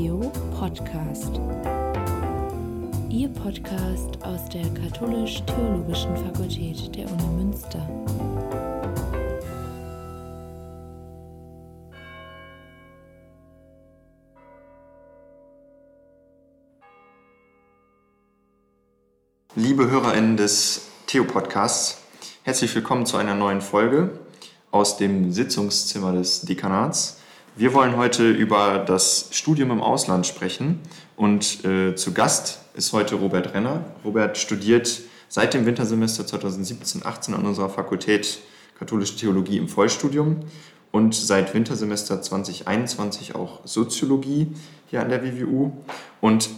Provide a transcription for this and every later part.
Theo Podcast. Ihr Podcast aus der Katholisch-Theologischen Fakultät der Uni Münster. Liebe HörerInnen des Theo-Podcasts, herzlich willkommen zu einer neuen Folge aus dem Sitzungszimmer des Dekanats. Wir wollen heute über das Studium im Ausland sprechen und äh, zu Gast ist heute Robert Renner. Robert studiert seit dem Wintersemester 2017-18 an unserer Fakultät Katholische Theologie im Vollstudium und seit Wintersemester 2021 auch Soziologie hier an der WWU. Und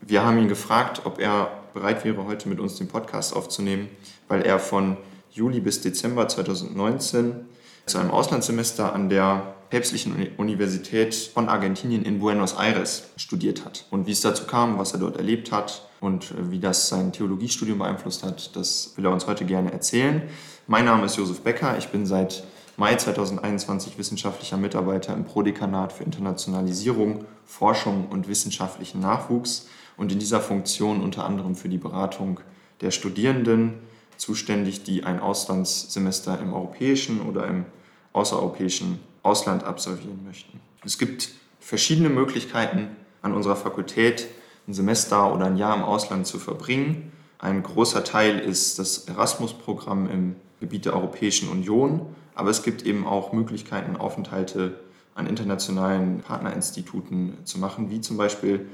wir haben ihn gefragt, ob er bereit wäre, heute mit uns den Podcast aufzunehmen, weil er von Juli bis Dezember 2019 zu einem Auslandssemester an der Päpstlichen Universität von Argentinien in Buenos Aires studiert hat. Und wie es dazu kam, was er dort erlebt hat und äh, wie das sein Theologiestudium beeinflusst hat, das will er uns heute gerne erzählen. Mein Name ist Josef Becker, ich bin seit Mai 2021 wissenschaftlicher Mitarbeiter im Prodekanat für Internationalisierung, Forschung und wissenschaftlichen Nachwuchs und in dieser Funktion unter anderem für die Beratung der Studierenden zuständig, die ein Auslandssemester im europäischen oder im außereuropäischen Ausland absolvieren möchten. Es gibt verschiedene Möglichkeiten an unserer Fakultät, ein Semester oder ein Jahr im Ausland zu verbringen. Ein großer Teil ist das Erasmus-Programm im Gebiet der Europäischen Union, aber es gibt eben auch Möglichkeiten, Aufenthalte an internationalen Partnerinstituten zu machen, wie zum Beispiel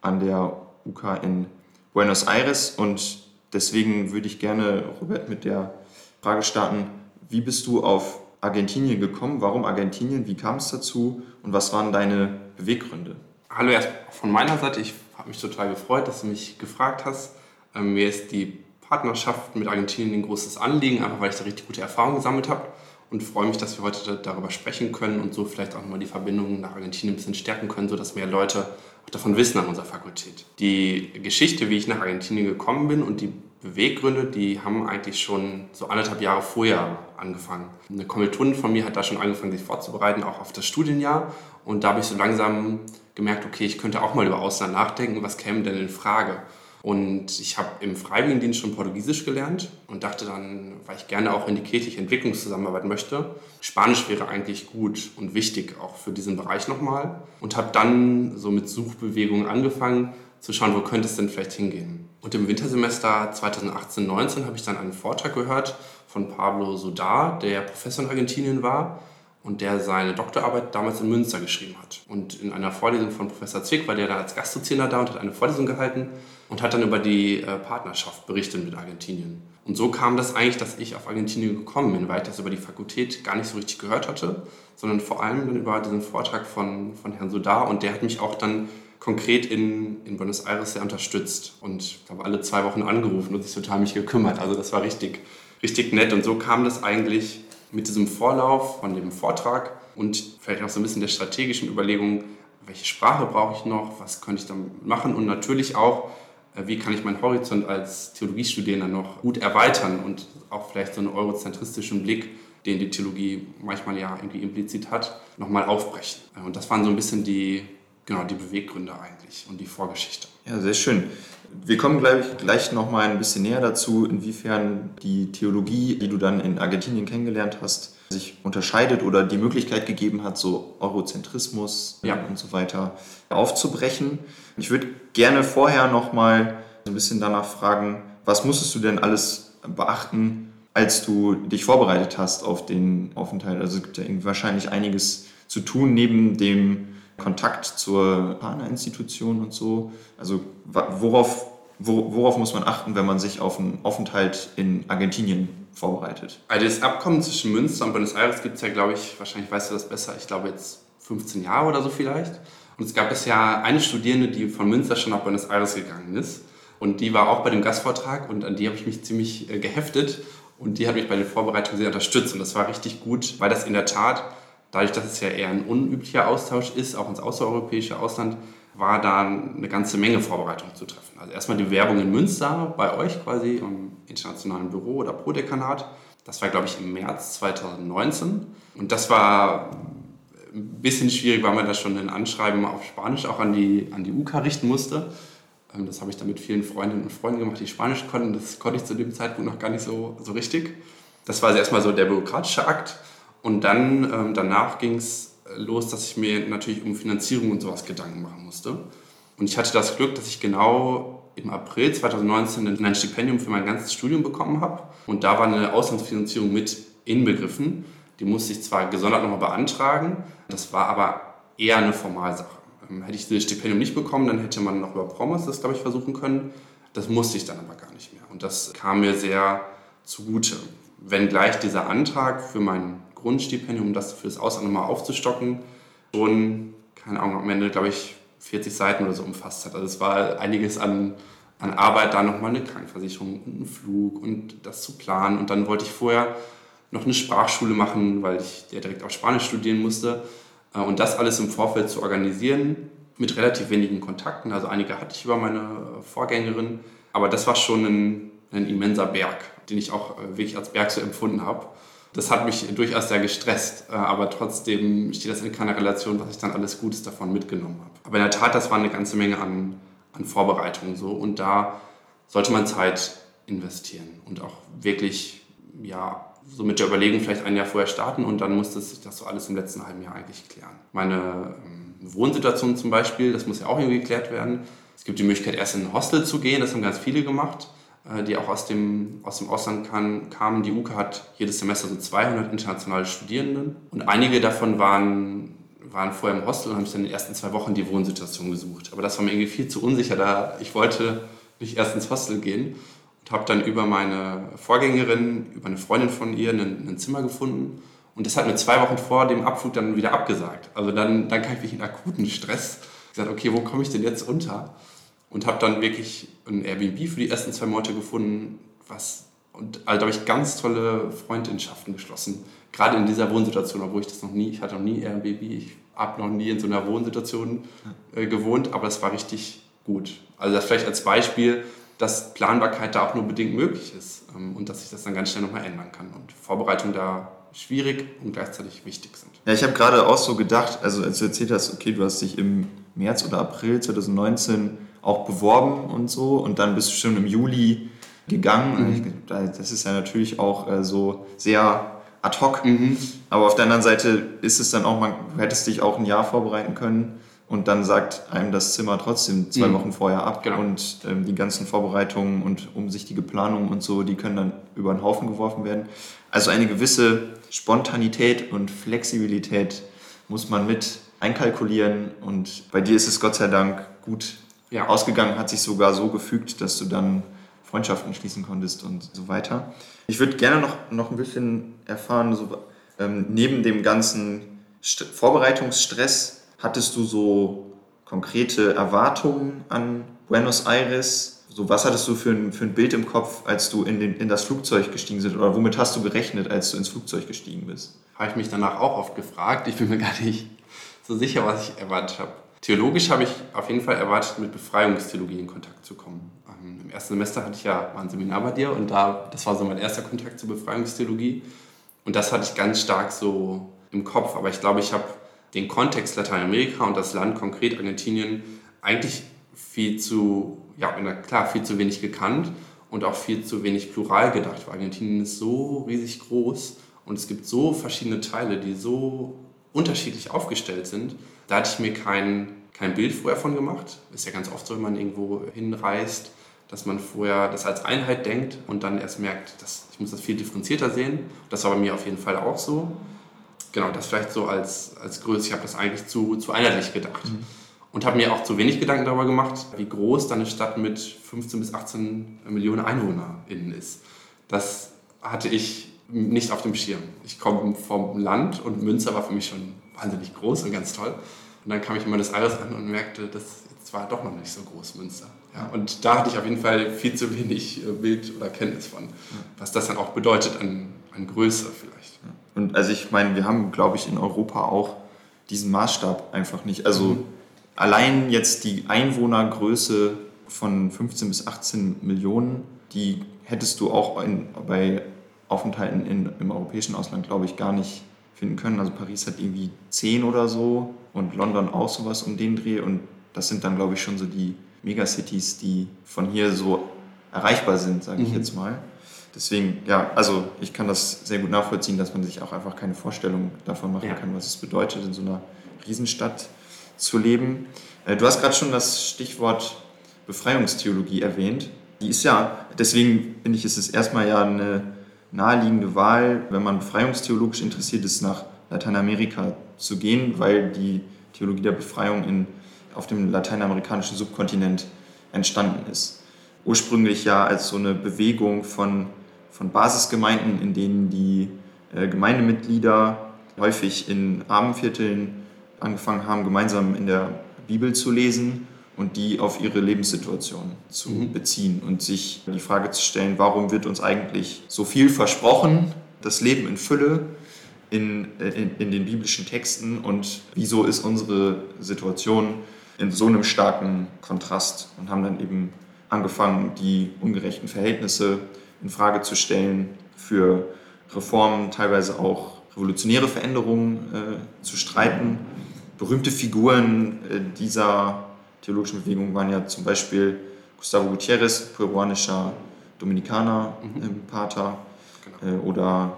an der UK in Buenos Aires. Und deswegen würde ich gerne, Robert, mit der Frage starten, wie bist du auf Argentinien gekommen? Warum Argentinien? Wie kam es dazu? Und was waren deine Beweggründe? Hallo erst von meiner Seite. Ich habe mich total gefreut, dass du mich gefragt hast. Ähm, mir ist die Partnerschaft mit Argentinien ein großes Anliegen, einfach weil ich da richtig gute Erfahrungen gesammelt habe und freue mich, dass wir heute darüber sprechen können und so vielleicht auch nochmal die Verbindungen nach Argentinien ein bisschen stärken können, sodass mehr Leute auch davon wissen an unserer Fakultät. Die Geschichte, wie ich nach Argentinien gekommen bin und die Beweggründe, die haben eigentlich schon so anderthalb Jahre vorher angefangen. Eine Kommilitonin von mir hat da schon angefangen, sich vorzubereiten, auch auf das Studienjahr. Und da habe ich so langsam gemerkt, okay, ich könnte auch mal über Ausland nachdenken, was käme denn in Frage? Und ich habe im Freiwilligendienst schon Portugiesisch gelernt und dachte dann, weil ich gerne auch in die kirchliche Entwicklungszusammenarbeit möchte, Spanisch wäre eigentlich gut und wichtig auch für diesen Bereich nochmal. Und habe dann so mit Suchbewegungen angefangen, zu schauen, wo könnte es denn vielleicht hingehen. Und im Wintersemester 2018-19 habe ich dann einen Vortrag gehört von Pablo Sudar, der Professor in Argentinien war und der seine Doktorarbeit damals in Münster geschrieben hat. Und in einer Vorlesung von Professor Zwick war der da als Gastdozierender da und hat eine Vorlesung gehalten und hat dann über die äh, Partnerschaft berichtet mit Argentinien. Und so kam das eigentlich, dass ich auf Argentinien gekommen bin, weil ich das über die Fakultät gar nicht so richtig gehört hatte, sondern vor allem dann über diesen Vortrag von, von Herrn Sudar und der hat mich auch dann konkret in, in Buenos Aires sehr unterstützt und habe alle zwei Wochen angerufen und sich total mich gekümmert. Also das war richtig, richtig nett und so kam das eigentlich mit diesem Vorlauf von dem Vortrag und vielleicht auch so ein bisschen der strategischen Überlegung, welche Sprache brauche ich noch, was könnte ich damit machen und natürlich auch, äh, wie kann ich meinen Horizont als Theologiestudierender noch gut erweitern und auch vielleicht so einen eurozentristischen Blick, den die Theologie manchmal ja irgendwie implizit hat, nochmal aufbrechen. Äh, und das waren so ein bisschen die, genau, die Beweggründe eigentlich und die Vorgeschichte. Ja, sehr schön. Wir kommen gleich, gleich noch mal ein bisschen näher dazu, inwiefern die Theologie, die du dann in Argentinien kennengelernt hast, sich unterscheidet oder die Möglichkeit gegeben hat, so Eurozentrismus ja. und so weiter aufzubrechen. Ich würde gerne vorher noch mal ein bisschen danach fragen, was musstest du denn alles beachten, als du dich vorbereitet hast auf den Aufenthalt? Also es gibt ja wahrscheinlich einiges zu tun neben dem Kontakt zur Partnerinstitution und so? Also worauf, worauf muss man achten, wenn man sich auf einen Aufenthalt in Argentinien vorbereitet? Also das Abkommen zwischen Münster und Buenos Aires gibt es ja, glaube ich, wahrscheinlich weißt du das besser, ich glaube jetzt 15 Jahre oder so vielleicht. Und es gab bisher eine Studierende, die von Münster schon nach Buenos Aires gegangen ist. Und die war auch bei dem Gastvortrag und an die habe ich mich ziemlich äh, geheftet. Und die hat mich bei den Vorbereitungen sehr unterstützt. Und das war richtig gut, weil das in der Tat Dadurch, dass es ja eher ein unüblicher Austausch ist, auch ins außereuropäische Ausland, war da eine ganze Menge Vorbereitung zu treffen. Also erstmal die Werbung in Münster bei euch quasi im internationalen Büro oder Prodekanat. Das war, glaube ich, im März 2019. Und das war ein bisschen schwierig, weil man da schon ein Anschreiben auf Spanisch auch an die, an die UK richten musste. Ähm, das habe ich dann mit vielen Freundinnen und Freunden gemacht, die Spanisch konnten. Das konnte ich zu dem Zeitpunkt noch gar nicht so, so richtig. Das war also erstmal so der bürokratische Akt. Und dann ähm, danach ging es los, dass ich mir natürlich um Finanzierung und sowas Gedanken machen musste. Und ich hatte das Glück, dass ich genau im April 2019 ein Stipendium für mein ganzes Studium bekommen habe. Und da war eine Auslandsfinanzierung mit inbegriffen. Die musste ich zwar gesondert nochmal beantragen, das war aber eher eine Formalsache. Ähm, hätte ich dieses Stipendium nicht bekommen, dann hätte man noch über Promis das, glaube ich, versuchen können. Das musste ich dann aber gar nicht mehr. Und das kam mir sehr zugute. Wenngleich dieser Antrag für mein Grundstipendium, um das für das Ausland nochmal aufzustocken, schon, keine Ahnung, am Ende, glaube ich, 40 Seiten oder so umfasst hat. Also es war einiges an, an Arbeit, da nochmal eine Krankenversicherung und einen Flug und das zu planen. Und dann wollte ich vorher noch eine Sprachschule machen, weil ich ja direkt auch Spanisch studieren musste. Äh, und das alles im Vorfeld zu organisieren, mit relativ wenigen Kontakten. Also einige hatte ich über meine Vorgängerin. Aber das war schon ein, ein immenser Berg, den ich auch äh, wirklich als Berg so empfunden habe. Das hat mich durchaus sehr gestresst, äh, aber trotzdem steht das in keiner Relation, was ich dann alles Gutes davon mitgenommen habe. Aber in der Tat, das war eine ganze Menge an, an Vorbereitungen so und da sollte man Zeit investieren und auch wirklich, ja, so mit der Überlegung vielleicht ein Jahr vorher starten und dann musste sich das so alles im letzten halben Jahr eigentlich klären. Meine ähm, Wohnsituation zum Beispiel, das muss ja auch irgendwie geklärt werden. Es gibt die Möglichkeit, erst in ein Hostel zu gehen, das haben ganz viele gemacht. Äh, die auch aus dem, aus dem Ausland kann, kamen. Die UKA hat jedes Semester so 200 internationale Studierenden und einige davon waren, waren vorher im Hostel und haben sich dann in den ersten zwei Wochen die Wohnsituation gesucht. Aber das war mir irgendwie viel zu unsicher, da ich wollte nicht erst ins Hostel gehen und habe dann über meine Vorgängerin, über eine Freundin von ihr, ein, ein Zimmer gefunden. Und das hat mir zwei Wochen vor dem Abflug dann wieder abgesagt. Also dann, dann kam ich wirklich in akuten Stress. Ich gesagt, okay, wo komme ich denn jetzt unter? Und habe dann wirklich ein Airbnb für die ersten zwei Monate gefunden, was und also habe ich ganz tolle Freundschaften geschlossen. Gerade in dieser Wohnsituation, obwohl ich das noch nie, ich hatte noch nie Airbnb, ich habe noch nie in so einer Wohnsituation äh, gewohnt, aber es war richtig gut. Also das vielleicht als Beispiel, dass Planbarkeit da auch nur bedingt möglich ist ähm, und dass sich das dann ganz schnell nochmal ändern kann und Vorbereitung da schwierig und gleichzeitig wichtig sind. Ja, ich habe gerade auch so gedacht, also als du erzählt hast, okay, du hast dich im März oder April 2019 auch beworben und so und dann bist du schon im Juli gegangen. Mhm. Das ist ja natürlich auch äh, so sehr ad hoc. Mhm. Aber auf der anderen Seite ist es dann auch, man, du hättest dich auch ein Jahr vorbereiten können und dann sagt einem das Zimmer trotzdem zwei mhm. Wochen vorher ab genau. und ähm, die ganzen Vorbereitungen und umsichtige Planungen und so, die können dann über den Haufen geworfen werden. Also eine gewisse Spontanität und Flexibilität muss man mit einkalkulieren und bei dir ist es Gott sei Dank gut ja. ausgegangen, hat sich sogar so gefügt, dass du dann Freundschaften schließen konntest und so weiter. Ich würde gerne noch, noch ein bisschen erfahren, so, ähm, neben dem ganzen St Vorbereitungsstress, hattest du so konkrete Erwartungen an Buenos Aires? So, was hattest du für ein, für ein Bild im Kopf, als du in, den, in das Flugzeug gestiegen bist? Oder womit hast du gerechnet, als du ins Flugzeug gestiegen bist? Habe ich mich danach auch oft gefragt. Ich bin mir gar nicht so sicher, was ich erwartet habe. Theologisch habe ich auf jeden Fall erwartet, mit Befreiungstheologie in Kontakt zu kommen. Ähm, Im ersten Semester hatte ich ja ein Seminar bei dir und da, das war so mein erster Kontakt zur Befreiungstheologie. Und das hatte ich ganz stark so im Kopf. Aber ich glaube, ich habe den Kontext Lateinamerika und das Land konkret Argentinien eigentlich viel zu, ja, klar, viel zu wenig gekannt und auch viel zu wenig plural gedacht. Weil Argentinien ist so riesig groß und es gibt so verschiedene Teile, die so unterschiedlich aufgestellt sind da hatte ich mir kein, kein Bild vorher von gemacht. Ist ja ganz oft so, wenn man irgendwo hinreist, dass man vorher das als Einheit denkt und dann erst merkt, dass ich muss das viel differenzierter sehen. Das war bei mir auf jeden Fall auch so. Genau, das vielleicht so als, als Größe. Ich habe das eigentlich zu, zu einheitlich gedacht. Mhm. Und habe mir auch zu wenig Gedanken darüber gemacht, wie groß dann eine Stadt mit 15 bis 18 Millionen EinwohnerInnen ist. Das hatte ich nicht auf dem Schirm. Ich komme vom Land und Münster war für mich schon wahnsinnig groß und ganz toll. Und dann kam ich in Buenos Aires an und merkte, das war doch noch nicht so groß, Münster. Ja, und da hatte ich auf jeden Fall viel zu wenig äh, Bild oder Kenntnis von, was das dann auch bedeutet an, an Größe vielleicht. Und also ich meine, wir haben, glaube ich, in Europa auch diesen Maßstab einfach nicht. Also mhm. allein jetzt die Einwohnergröße von 15 bis 18 Millionen, die hättest du auch in, bei Aufenthalten in, im europäischen Ausland, glaube ich, gar nicht finden können. Also Paris hat irgendwie zehn oder so und London auch sowas um den Dreh. Und das sind dann, glaube ich, schon so die Megacities, die von hier so erreichbar sind, sage ich mhm. jetzt mal. Deswegen, ja, also ich kann das sehr gut nachvollziehen, dass man sich auch einfach keine Vorstellung davon machen ja. kann, was es bedeutet, in so einer Riesenstadt zu leben. Äh, du hast gerade schon das Stichwort Befreiungstheologie erwähnt. Die ist ja, deswegen finde ich, ist es erstmal ja eine naheliegende Wahl, wenn man befreiungstheologisch interessiert ist, nach Lateinamerika zu gehen, weil die Theologie der Befreiung in, auf dem lateinamerikanischen Subkontinent entstanden ist. Ursprünglich ja als so eine Bewegung von, von Basisgemeinden, in denen die äh, Gemeindemitglieder häufig in Armenvierteln angefangen haben, gemeinsam in der Bibel zu lesen und die auf ihre Lebenssituation zu mhm. beziehen und sich die Frage zu stellen, warum wird uns eigentlich so viel versprochen, das Leben in Fülle in, in, in den biblischen Texten und wieso ist unsere Situation in so einem starken Kontrast und haben dann eben angefangen, die ungerechten Verhältnisse in Frage zu stellen, für Reformen, teilweise auch revolutionäre Veränderungen äh, zu streiten. Berühmte Figuren äh, dieser theologischen Bewegungen waren ja zum Beispiel Gustavo Gutierrez, peruanischer Dominikaner, mhm. ähm, Pater, genau. äh, oder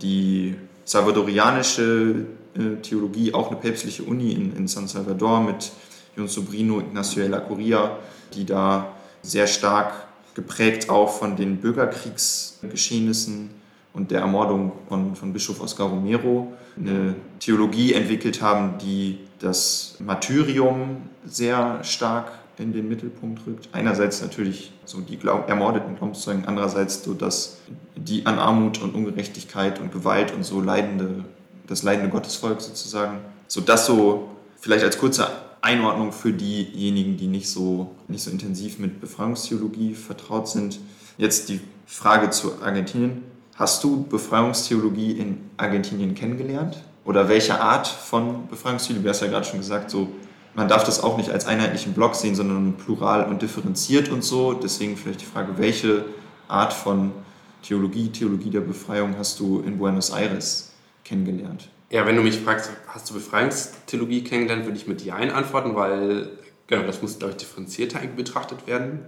die salvadorianische äh, Theologie, auch eine päpstliche Uni in, in San Salvador mit Jon Sobrino, Ignacio de la Curia, die da sehr stark geprägt auch von den Bürgerkriegsgeschehnissen und der Ermordung von, von Bischof Oscar Romero eine Theologie entwickelt haben, die das Martyrium sehr stark in den Mittelpunkt rückt. Einerseits natürlich so die Glaub ermordeten Glaubenszeugen, andererseits so dass die an Armut und Ungerechtigkeit und Gewalt und so leidende, das leidende Gottesvolk sozusagen. So das so vielleicht als kurze Einordnung für diejenigen, die nicht so, nicht so intensiv mit Befreiungstheologie vertraut sind. Jetzt die Frage zu Argentinien. Hast du Befreiungstheologie in Argentinien kennengelernt? Oder welche Art von Befreiungstheologie? Du hast ja gerade schon gesagt, so, man darf das auch nicht als einheitlichen Block sehen, sondern plural und differenziert und so. Deswegen vielleicht die Frage, welche Art von Theologie, Theologie der Befreiung hast du in Buenos Aires kennengelernt? Ja, wenn du mich fragst, hast du Befreiungstheologie kennengelernt, würde ich mit Ja antworten, weil genau, das muss, glaube ich, differenzierter betrachtet werden.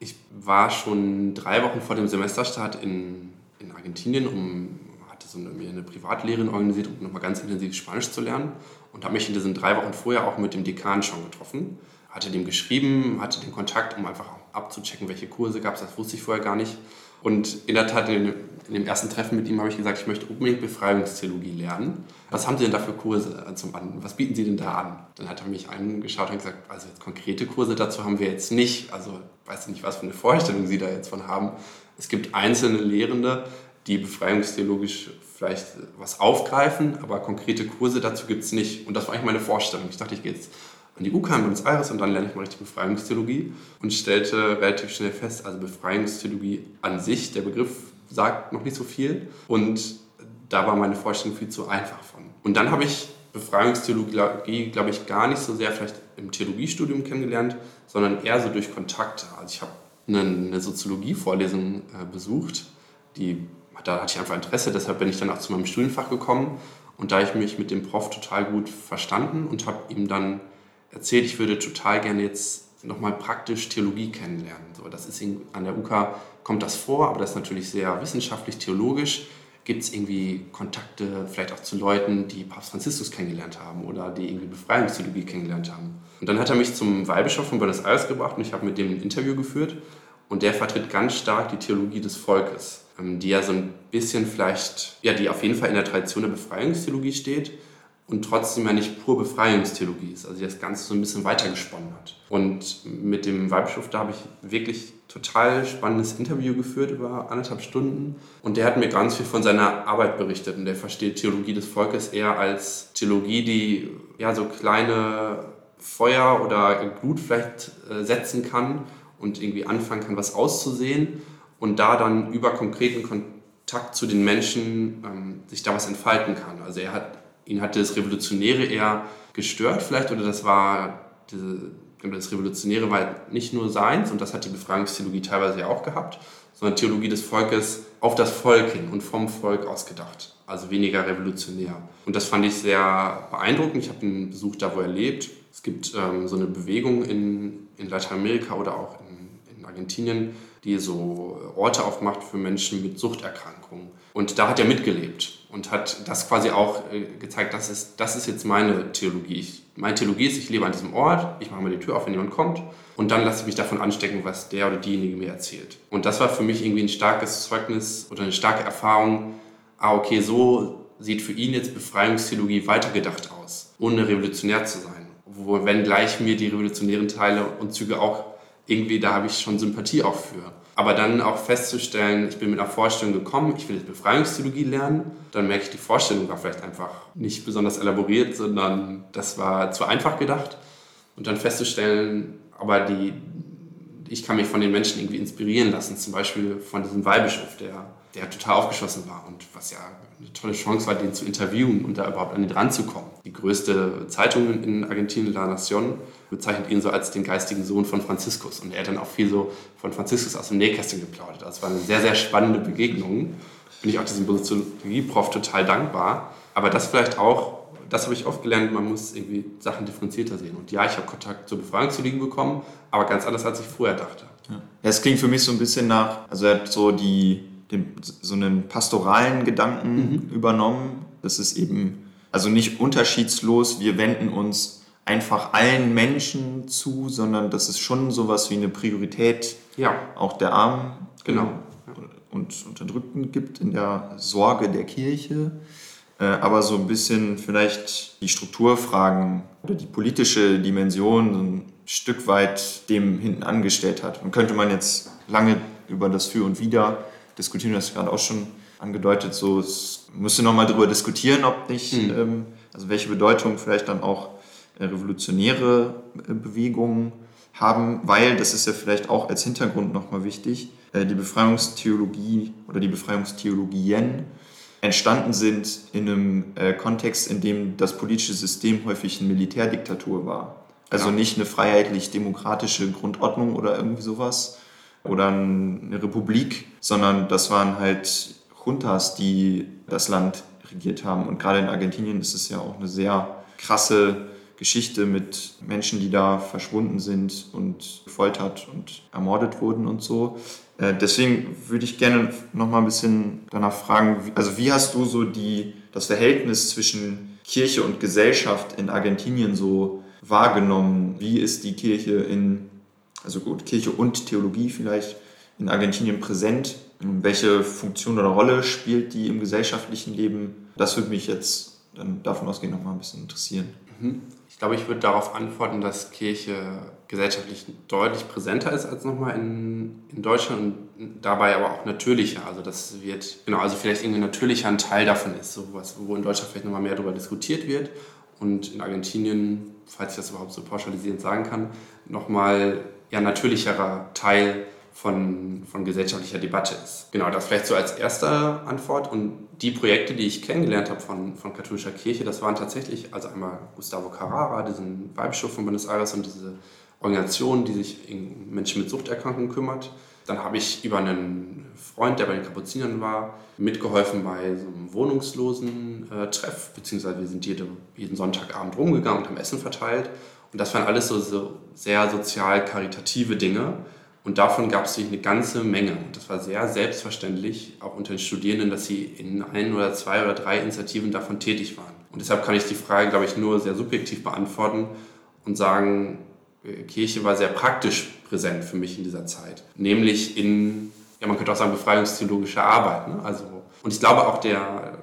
Ich war schon drei Wochen vor dem Semesterstart in, in Argentinien, um, hatte so eine, mir eine Privatlehrerin organisiert, um nochmal ganz intensiv Spanisch zu lernen und habe mich in diesen drei Wochen vorher auch mit dem Dekan schon getroffen. Hatte dem geschrieben, hatte den Kontakt, um einfach abzuchecken, welche Kurse gab es, das wusste ich vorher gar nicht. Und in der Tat, in, in dem ersten Treffen mit ihm habe ich gesagt, ich möchte unbedingt Befreiungstheologie lernen. Was haben Sie denn da für Kurse zum an? Was bieten Sie denn da an? Dann hat er mich angeschaut und gesagt, also konkrete Kurse dazu haben wir jetzt nicht. Also weiß nicht, was für eine Vorstellung Sie da jetzt von haben. Es gibt einzelne Lehrende, die befreiungstheologisch vielleicht was aufgreifen, aber konkrete Kurse dazu gibt es nicht. Und das war eigentlich meine Vorstellung. Ich dachte, ich gehe jetzt an die UK in Buenos Aires und dann lerne ich mal richtig Befreiungstheologie und stellte relativ schnell fest, also Befreiungstheologie an sich, der Begriff sagt noch nicht so viel und da war meine Vorstellung viel zu einfach von. Und dann habe ich Befreiungstheologie, glaube ich, gar nicht so sehr vielleicht im Theologiestudium kennengelernt, sondern eher so durch Kontakte. Also ich habe eine, Soziologie-Vorlesung äh, besucht, die, da hatte ich einfach Interesse, deshalb bin ich dann auch zu meinem Studienfach gekommen und da ich mich mit dem Prof total gut verstanden und habe ihm dann erzählt, ich würde total gerne jetzt nochmal praktisch Theologie kennenlernen. So, das ist an der UK kommt das vor, aber das ist natürlich sehr wissenschaftlich, theologisch. Gibt es irgendwie Kontakte vielleicht auch zu Leuten, die Papst Franziskus kennengelernt haben oder die irgendwie Befreiungstheologie kennengelernt haben? Und dann hat er mich zum Weihbischof von Buenos Aires gebracht und ich habe mit dem ein Interview geführt. Und der vertritt ganz stark die Theologie des Volkes, ähm, die ja so ein bisschen vielleicht, ja, die auf jeden Fall in der Tradition der Befreiungstheologie steht, und trotzdem ja nicht pur Befreiungstheologie ist, also die das Ganze so ein bisschen weitergesponnen hat. Und mit dem Weihbischof, da habe ich wirklich total spannendes Interview geführt über anderthalb Stunden und der hat mir ganz viel von seiner Arbeit berichtet und der versteht Theologie des Volkes eher als Theologie, die ja so kleine Feuer oder Glut vielleicht äh, setzen kann und irgendwie anfangen kann, was auszusehen und da dann über konkreten Kontakt zu den Menschen ähm, sich da was entfalten kann. Also er hat ihn hatte das Revolutionäre eher gestört vielleicht oder das war diese, das Revolutionäre war nicht nur seins und das hat die Befreiungstheologie teilweise ja auch gehabt, sondern Theologie des Volkes auf das Volk hin und vom Volk ausgedacht. also weniger revolutionär. Und das fand ich sehr beeindruckend. Ich habe ihn besucht da, wo er lebt. Es gibt ähm, so eine Bewegung in, in Lateinamerika oder auch in Argentinien, die so Orte aufmacht für Menschen mit Suchterkrankungen. Und da hat er mitgelebt und hat das quasi auch äh, gezeigt, das ist, das ist jetzt meine Theologie. Ich, meine Theologie ist, ich lebe an diesem Ort, ich mache mal die Tür auf, wenn jemand kommt und dann lasse ich mich davon anstecken, was der oder diejenige mir erzählt. Und das war für mich irgendwie ein starkes Zeugnis oder eine starke Erfahrung, ah okay, so sieht für ihn jetzt Befreiungstheologie weitergedacht aus, ohne revolutionär zu sein. Wo, wenn gleich mir die revolutionären Teile und Züge auch irgendwie, da habe ich schon Sympathie auch für. Aber dann auch festzustellen, ich bin mit einer Vorstellung gekommen, ich will jetzt Befreiungstheologie lernen, dann merke ich, die Vorstellung war vielleicht einfach nicht besonders elaboriert, sondern das war zu einfach gedacht. Und dann festzustellen, aber die, ich kann mich von den Menschen irgendwie inspirieren lassen, zum Beispiel von diesem Weihbischof, der, der total aufgeschlossen war und was ja eine tolle Chance war, den zu interviewen und da überhaupt an ihn ranzukommen. Die größte Zeitung in Argentinien, La Nación, bezeichnet ihn so als den geistigen Sohn von Franziskus. Und er hat dann auch viel so von Franziskus aus dem Nähkästchen geplaudert. Das war eine sehr, sehr spannende Begegnung. Bin ich auch diesem Soziologie-Prof total dankbar. Aber das vielleicht auch, das habe ich oft gelernt, man muss irgendwie Sachen differenzierter sehen. Und ja, ich habe Kontakt zur Befreiungstheologie bekommen, aber ganz anders, als ich vorher dachte. Ja, es klingt für mich so ein bisschen nach, also er hat so die den, so einen pastoralen Gedanken mhm. übernommen. Das ist eben, also nicht unterschiedslos, wir wenden uns einfach allen Menschen zu, sondern das ist schon sowas wie eine Priorität ja. auch der Armen genau. und Unterdrückten gibt in der Sorge der Kirche. Äh, aber so ein bisschen vielleicht die Strukturfragen oder die politische Dimension ein Stück weit dem hinten angestellt hat. Und könnte man jetzt lange über das Für und Wider diskutieren, das gerade auch schon angedeutet, so es müsste nochmal darüber diskutieren, ob nicht, mhm. ähm, also welche Bedeutung vielleicht dann auch äh, revolutionäre äh, Bewegungen haben, weil, das ist ja vielleicht auch als Hintergrund nochmal wichtig, die Befreiungstheologie oder die Befreiungstheologien entstanden sind in einem äh, Kontext, in dem das politische System häufig eine Militärdiktatur war. Also ja. nicht eine freiheitlich-demokratische Grundordnung oder irgendwie sowas, oder eine Republik, sondern das waren halt Juntas, die das Land regiert haben. Und gerade in Argentinien ist es ja auch eine sehr krasse Geschichte mit Menschen, die da verschwunden sind und gefoltert und ermordet wurden und so. Äh, deswegen würde ich gerne noch mal ein bisschen danach fragen, also wie hast du so die, das Verhältnis zwischen Kirche und Gesellschaft in Argentinien so wahrgenommen? Wie ist die Kirche in also gut, Kirche und Theologie vielleicht in Argentinien präsent? Welche Funktion oder Rolle spielt die im gesellschaftlichen Leben? Das würde mich jetzt dann davon ausgehen noch mal ein bisschen interessieren. Mhm. Ich glaube, ich würde darauf antworten, dass Kirche gesellschaftlich deutlich präsenter ist als nochmal in, in Deutschland und dabei aber auch natürlicher. Also das wird, genau, also vielleicht irgendwie natürlicher ein Teil davon ist, so was, wo in Deutschland vielleicht nochmal mehr darüber diskutiert wird und in Argentinien, falls ich das überhaupt so pauschalisierend sagen kann, nochmal ja natürlicherer Teil von, von gesellschaftlicher Debatte ist. Genau, das vielleicht so als erste Antwort. Und die Projekte, die ich kennengelernt habe von, von katholischer Kirche, das waren tatsächlich, also einmal Gustavo Carrara, diesen Weihbischof von Buenos Aires und diese Organisation, die sich um Menschen mit Suchterkrankungen kümmert. Dann habe ich über einen Freund, der bei den Kapuzinern war, mitgeholfen bei so einem wohnungslosen äh, beziehungsweise wir sind jede, jeden Sonntagabend rumgegangen und haben Essen verteilt. Und das waren alles so, so sehr sozial karitative Dinge. Und davon gab es eine ganze Menge. Und das war sehr selbstverständlich, auch unter den Studierenden, dass sie in ein oder zwei oder drei Initiativen davon tätig waren. Und deshalb kann ich die Frage, glaube ich, nur sehr subjektiv beantworten und sagen, äh, Kirche war sehr praktisch präsent für mich in dieser Zeit. Nämlich in, ja, man könnte auch sagen, befreiungstheologischer Arbeit. Ne? Also, und ich glaube auch der,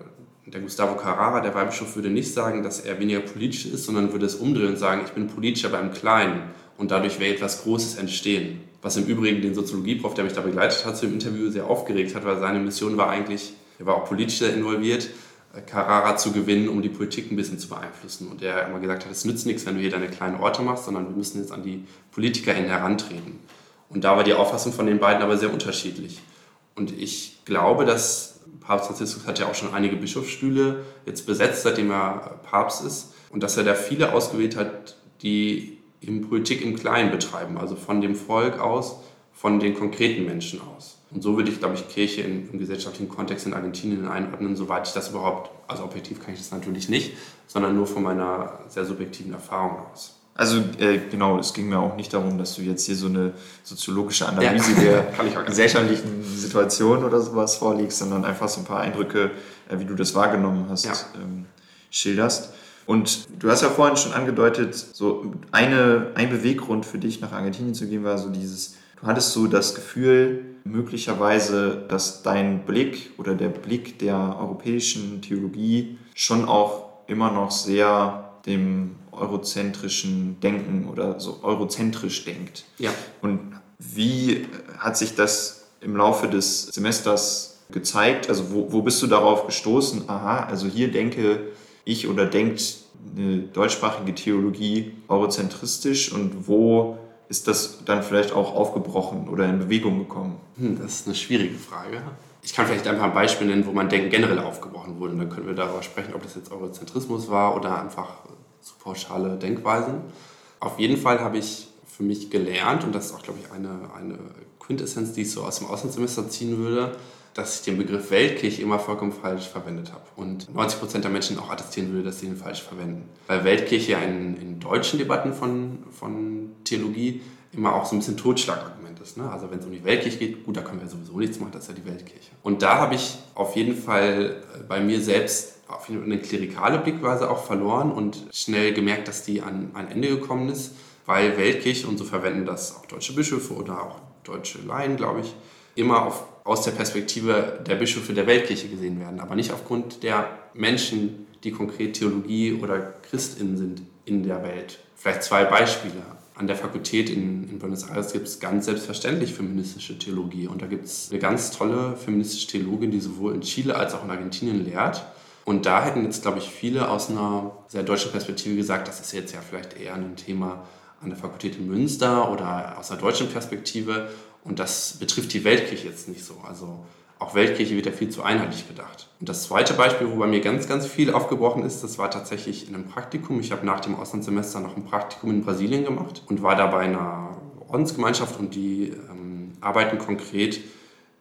der Gustavo Carrara, der Weihbischof, würde nicht sagen, dass er weniger politisch ist, sondern würde es umdrehen und sagen, ich bin politischer beim Kleinen und dadurch wäre etwas Großes entstehen. Was im Übrigen den Soziologieprof, der mich da begleitet hat, zu dem Interview sehr aufgeregt hat, weil seine Mission war eigentlich, er war auch politisch sehr involviert, äh, Carrara zu gewinnen, um die Politik ein bisschen zu beeinflussen. Und er immer gesagt hat, es nützt nichts, wenn du hier deine kleinen Orte machst, sondern wir müssen jetzt an die PolitikerInnen herantreten. Und da war die Auffassung von den beiden aber sehr unterschiedlich. Und ich glaube, dass Papst Franziskus hat ja auch schon einige Bischofsstühle jetzt besetzt, seitdem er Papst ist. Und dass er da viele ausgewählt hat, die eben Politik im Kleinen betreiben, also von dem Volk aus, von den konkreten Menschen aus. Und so würde ich, glaube ich, Kirche im, im gesellschaftlichen Kontext in Argentinien einordnen, soweit ich das überhaupt, also objektiv kann ich das natürlich nicht, sondern nur von meiner sehr subjektiven Erfahrung aus. Also äh, genau, es ging mir auch nicht darum, dass du jetzt hier so eine soziologische Analyse ja. der gesellschaftlichen Situation oder sowas vorlegst, sondern einfach so ein paar Eindrücke, äh, wie du das wahrgenommen hast, ja. ähm, schilderst. Und du hast ja vorhin schon angedeutet, so eine, ein Beweggrund für dich nach Argentinien zu gehen war so dieses, du hattest so das Gefühl, möglicherweise, dass dein Blick oder der Blick der europäischen Theologie schon auch immer noch sehr dem eurozentrischen Denken oder so eurozentrisch denkt. Ja. Und wie hat sich das im Laufe des Semesters gezeigt? Also wo, wo bist du darauf gestoßen? Aha, also hier denke ich oder denkt eine deutschsprachige Theologie eurozentristisch und wo ist das dann vielleicht auch aufgebrochen oder in Bewegung gekommen? Hm, das ist eine schwierige Frage. Ich kann vielleicht ein Beispiel nennen, wo mein Denken generell aufgebrochen wurde. Und dann können wir darüber sprechen, ob das jetzt Eurozentrismus war oder einfach zu pauschale Denkweisen. Auf jeden Fall habe ich für mich gelernt, und das ist auch, glaube ich, eine, eine Quintessenz, die ich so aus dem Auslandssemester ziehen würde, dass ich den Begriff Weltkirche immer vollkommen falsch verwendet habe. Und 90 Prozent der Menschen auch attestieren würde, dass sie ihn falsch verwenden. Weil Weltkirche in, in deutschen Debatten von, von Theologie immer auch so ein bisschen Totschlagargument ist. Ne? Also wenn es um die Weltkirche geht, gut, da können wir sowieso nichts machen, das ist ja die Weltkirche. Und da habe ich auf jeden Fall äh, bei mir selbst auf jeden Fall eine klerikale Blickweise auch verloren und schnell gemerkt, dass die an ein Ende gekommen ist, weil Weltkirche, und so verwenden das auch deutsche Bischöfe oder auch deutsche Laien, glaube ich, immer auf, aus der Perspektive der Bischöfe der Weltkirche gesehen werden, aber nicht aufgrund der Menschen, die konkret Theologie oder Christinnen sind in der Welt. Vielleicht zwei Beispiele. An der Fakultät in, in Buenos Aires gibt es ganz selbstverständlich feministische Theologie. Und da gibt es eine ganz tolle feministische Theologin, die sowohl in Chile als auch in Argentinien lehrt. Und da hätten jetzt, glaube ich, viele aus einer sehr deutschen Perspektive gesagt, das ist jetzt ja vielleicht eher ein Thema an der Fakultät in Münster oder aus einer deutschen Perspektive. Und das betrifft die Weltkirche jetzt nicht so. Also auch Weltkirche wird ja viel zu einheitlich gedacht. Und das zweite Beispiel, wo bei mir ganz, ganz viel aufgebrochen ist, das war tatsächlich in einem Praktikum. Ich habe nach dem Auslandssemester noch ein Praktikum in Brasilien gemacht und war da bei einer Ordensgemeinschaft und die ähm, arbeiten konkret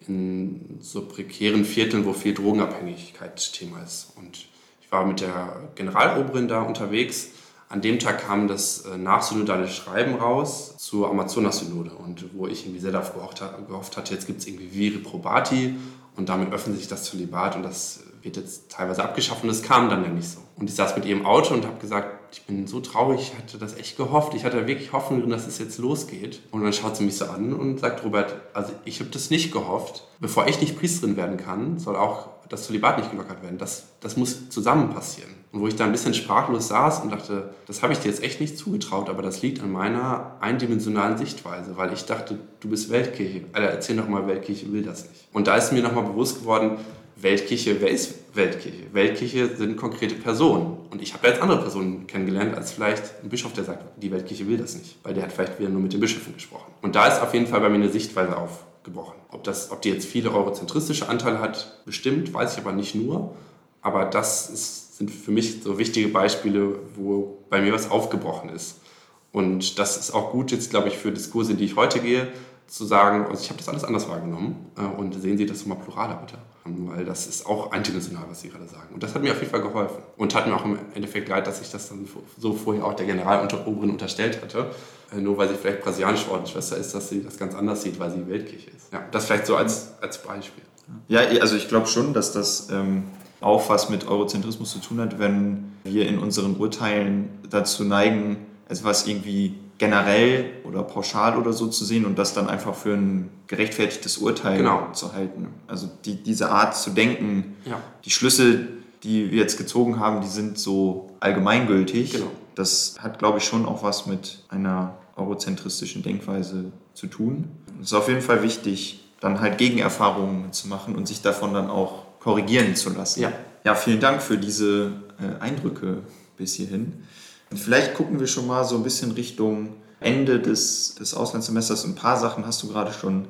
in so prekären Vierteln, wo viel Drogenabhängigkeit Thema ist. Und ich war mit der Generaloberin da unterwegs an dem Tag kam das äh, nachsynodale Schreiben raus zur Amazonas-Synode und wo ich irgendwie sehr darauf gehofft, hatte, jetzt gibt es irgendwie Viri Probati und damit öffnet sich das Zölibat und das wird jetzt teilweise abgeschafft und das kam dann ja nicht so. Und ich saß mit ihr im Auto und habe gesagt, ich bin so traurig, ich hatte das echt gehofft, ich hatte wirklich Hoffnung drin, dass es jetzt losgeht. Und dann schaut sie mich so an und sagt, Robert, also ich habe das nicht gehofft. Bevor ich nicht Priesterin werden kann, soll auch das Zölibat nicht gelockert werden. Das, das muss zusammen passieren. Wo ich da ein bisschen sprachlos saß und dachte, das habe ich dir jetzt echt nicht zugetraut, aber das liegt an meiner eindimensionalen Sichtweise, weil ich dachte, du bist Weltkirche. Alter, erzähl doch mal, Weltkirche will das nicht. Und da ist mir nochmal bewusst geworden, Weltkirche, wer ist Weltkirche? Weltkirche sind konkrete Personen. Und ich habe jetzt andere Personen kennengelernt, als vielleicht ein Bischof, der sagt, die Weltkirche will das nicht, weil der hat vielleicht wieder nur mit den Bischöfen gesprochen. Und da ist auf jeden Fall bei mir eine Sichtweise aufgebrochen. Ob, das, ob die jetzt viele eurozentristische Anteile hat, bestimmt, weiß ich aber nicht nur. Aber das ist sind für mich so wichtige Beispiele, wo bei mir was aufgebrochen ist. Und das ist auch gut jetzt, glaube ich, für Diskurse, die ich heute gehe, zu sagen, also ich habe das alles anders wahrgenommen äh, und sehen Sie das mal pluraler bitte. Ähm, weil das ist auch eindimensional, was Sie gerade sagen. Und das hat mir auf jeden Fall geholfen. Und hat mir auch im Endeffekt leid, dass ich das dann so vorher auch der Generaloberin unterstellt hatte. Äh, nur weil sie vielleicht brasilianische Ordensschwester ist, dass sie das ganz anders sieht, weil sie Weltkirche ist. Ja, das vielleicht so als, als Beispiel. Ja, also ich glaube schon, dass das ähm, auch was mit Eurozentrismus zu tun hat, wenn wir in unseren Urteilen dazu neigen, etwas irgendwie generell oder pauschal oder so zu sehen und das dann einfach für ein gerechtfertigtes Urteil genau. zu halten. Also die, diese Art zu denken, ja. die Schlüsse, die wir jetzt gezogen haben, die sind so allgemeingültig. Genau. Das hat, glaube ich, schon auch was mit einer eurozentristischen Denkweise zu tun. Es ist auf jeden Fall wichtig, dann halt Gegenerfahrungen zu machen und sich davon dann auch korrigieren zu lassen. Ja, ja vielen Dank für diese äh, Eindrücke bis hierhin. Und vielleicht gucken wir schon mal so ein bisschen Richtung Ende des, des Auslandssemesters. Ein paar Sachen hast du gerade schon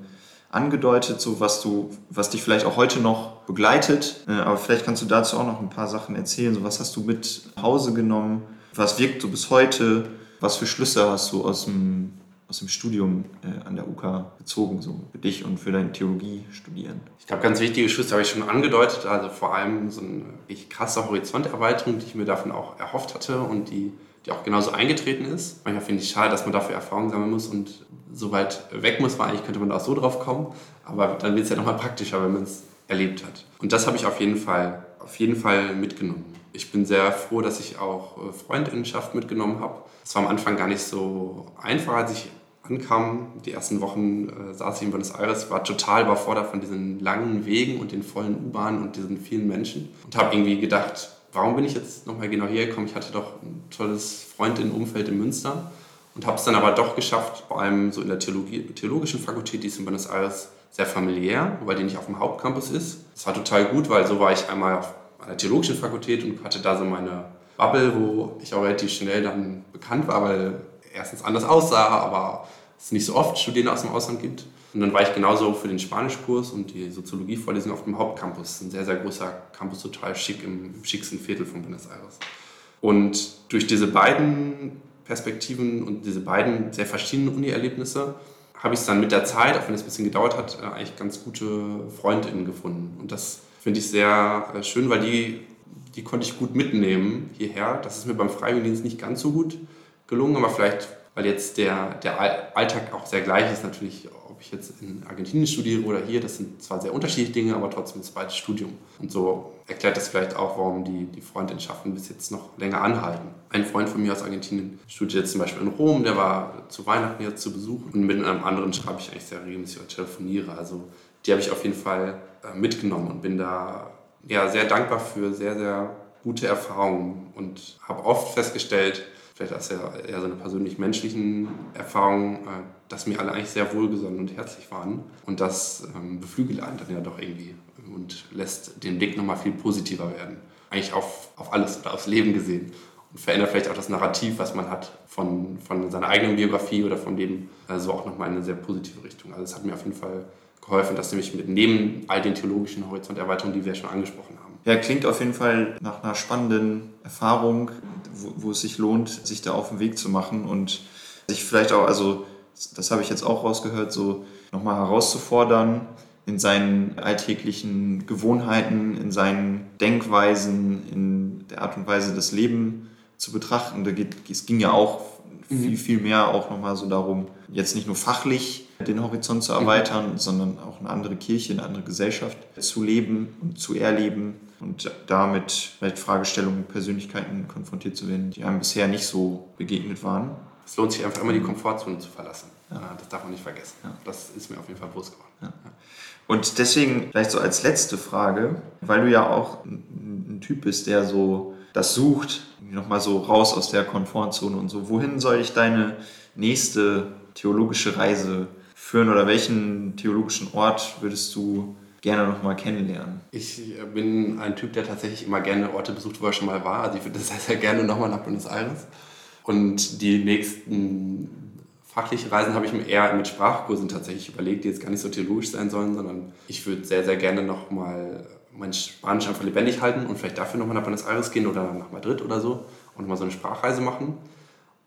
angedeutet, so was du, was dich vielleicht auch heute noch begleitet. Äh, aber vielleicht kannst du dazu auch noch ein paar Sachen erzählen. So was hast du mit nach Hause genommen? Was wirkt du bis heute? Was für Schlüsse hast du aus dem aus dem Studium äh, an der UK gezogen, so für dich und für dein Theologie-Studieren? Ich glaube, ganz wichtige Schlüsse habe ich schon angedeutet. Also vor allem so eine echt krasse Horizonterweiterung, die ich mir davon auch erhofft hatte und die, die auch genauso eingetreten ist. Manchmal finde ich schade, dass man dafür Erfahrung sammeln muss und so weit weg muss man eigentlich, könnte man auch so drauf kommen. Aber dann wird es ja nochmal praktischer, wenn man es erlebt hat. Und das habe ich auf jeden Fall, auf jeden Fall mitgenommen. Ich bin sehr froh, dass ich auch äh, Freundinnenschaft mitgenommen habe. Es war am Anfang gar nicht so einfach, als ich ankam. Die ersten Wochen äh, saß ich in Buenos Aires, war total überfordert von diesen langen Wegen und den vollen U-Bahnen und diesen vielen Menschen und habe irgendwie gedacht, warum bin ich jetzt nochmal genau hier gekommen? Ich hatte doch ein tolles Freundinnenumfeld in Münster und habe es dann aber doch geschafft, vor allem so in der Theologie, theologischen Fakultät, die ist in Buenos Aires sehr familiär, weil die nicht auf dem Hauptcampus ist. Das war total gut, weil so war ich einmal auf einer theologischen Fakultät und hatte da so meine Bubble, wo ich auch relativ schnell dann bekannt war, weil erstens anders aussah, aber es nicht so oft Studierende aus dem Ausland gibt. Und dann war ich genauso für den Spanischkurs und die Soziologievorlesung auf dem Hauptcampus. Ein sehr, sehr großer Campus, total schick im, im schicksten Viertel von Buenos Aires. Und durch diese beiden Perspektiven und diese beiden sehr verschiedenen Uni-Erlebnisse habe ich es dann mit der Zeit, auch wenn es ein bisschen gedauert hat, äh, eigentlich ganz gute Freundinnen gefunden. Und das finde ich sehr äh, schön, weil die, die konnte ich gut mitnehmen hierher. Das ist mir beim Freiwilligendienst nicht ganz so gut gelungen, aber vielleicht, weil jetzt der, der Alltag auch sehr gleich ist, natürlich, ob ich jetzt in Argentinien studiere oder hier, das sind zwar sehr unterschiedliche Dinge, aber trotzdem das zweite Studium. Und so erklärt das vielleicht auch, warum die, die Freundschaften bis jetzt noch länger anhalten. Ein Freund von mir aus Argentinien studiert jetzt zum Beispiel in Rom, der war zu Weihnachten jetzt zu Besuch und mit einem anderen schreibe ich eigentlich sehr regelmäßig oder telefoniere. Also die habe ich auf jeden Fall äh, mitgenommen und bin da ja, sehr dankbar für sehr, sehr gute Erfahrungen und habe oft festgestellt, vielleicht aus eher, eher so einer persönlich-menschlichen Erfahrung, äh, dass mir alle eigentlich sehr wohlgesonnen und herzlich waren. Und das ähm, beflügelt einen dann ja doch irgendwie und lässt den Blick nochmal viel positiver werden. Eigentlich auf, auf alles oder aufs Leben gesehen. Und verändert vielleicht auch das Narrativ, was man hat von, von seiner eigenen Biografie oder von dem, also auch nochmal in eine sehr positive Richtung. Also es hat mir auf jeden Fall geholfen, dass nämlich mit neben all den theologischen Horizonterweiterungen, die wir schon angesprochen haben. Ja, klingt auf jeden Fall nach einer spannenden Erfahrung, wo, wo es sich lohnt, sich da auf den Weg zu machen und sich vielleicht auch, also das habe ich jetzt auch rausgehört, so nochmal herauszufordern in seinen alltäglichen Gewohnheiten, in seinen Denkweisen, in der Art und Weise, das Leben zu betrachten. Da geht, es ging ja auch mhm. viel, viel mehr auch nochmal so darum, jetzt nicht nur fachlich den Horizont zu erweitern, mhm. sondern auch eine andere Kirche, eine andere Gesellschaft zu leben und zu erleben und damit vielleicht Fragestellungen, Persönlichkeiten konfrontiert zu werden, die einem bisher nicht so begegnet waren. Es lohnt sich einfach immer, die Komfortzone zu verlassen. Ja. Das darf man nicht vergessen. Ja. Das ist mir auf jeden Fall bewusst geworden. Ja. Und deswegen vielleicht so als letzte Frage, weil du ja auch ein Typ bist, der so das sucht, nochmal so raus aus der Komfortzone und so. Wohin soll ich deine nächste theologische Reise führen oder welchen theologischen Ort würdest du gerne nochmal kennenlernen? Ich äh, bin ein Typ, der tatsächlich immer gerne Orte besucht, wo er schon mal war. Also ich würde sehr, sehr gerne nochmal nach Buenos Aires. Und die nächsten fachlichen Reisen habe ich mir eher mit Sprachkursen tatsächlich überlegt, die jetzt gar nicht so theologisch sein sollen, sondern ich würde sehr, sehr gerne nochmal mein Spanisch einfach lebendig halten und vielleicht dafür nochmal nach Buenos Aires gehen oder nach Madrid oder so und mal so eine Sprachreise machen.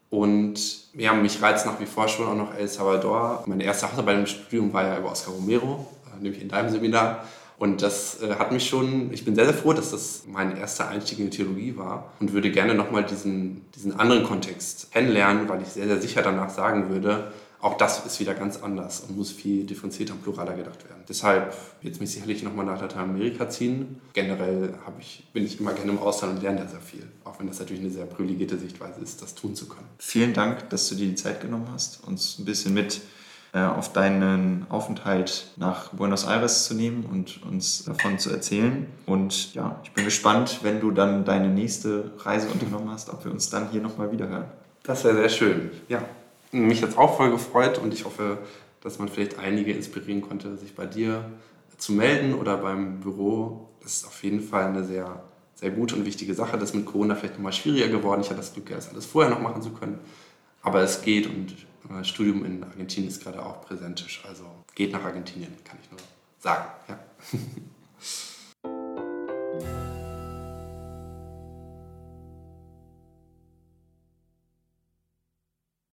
Und ja, mich reizt nach wie vor schon auch noch El Salvador. Meine erste Hausarbeit im Studium war ja über Oscar Romero, äh, nämlich in deinem Seminar. Und das äh, hat mich schon, ich bin sehr, sehr froh, dass das mein erster Einstieg in die Theologie war und würde gerne nochmal diesen, diesen anderen Kontext kennenlernen, weil ich sehr, sehr sicher danach sagen würde, auch das ist wieder ganz anders und muss viel differenzierter und pluraler gedacht werden. Deshalb wird es mich sicherlich nochmal nach Lateinamerika ziehen. Generell ich, bin ich immer gerne im Ausland und lerne da sehr viel. Auch wenn das natürlich eine sehr privilegierte Sichtweise ist, das tun zu können. Vielen Dank, dass du dir die Zeit genommen hast, uns ein bisschen mit äh, auf deinen Aufenthalt nach Buenos Aires zu nehmen und uns davon zu erzählen. Und ja, ich bin gespannt, wenn du dann deine nächste Reise unternommen hast, ob wir uns dann hier nochmal wiederhören. Das wäre sehr schön. Ja, mich jetzt auch voll gefreut und ich hoffe, dass man vielleicht einige inspirieren konnte, sich bei dir zu melden oder beim Büro. Das ist auf jeden Fall eine sehr, sehr gute und wichtige Sache. Das ist mit Corona vielleicht nochmal schwieriger geworden. Ich hatte das Glück, das alles vorher noch machen zu können. Aber es geht und das Studium in Argentinien ist gerade auch präsentisch. Also geht nach Argentinien, kann ich nur sagen. Ja.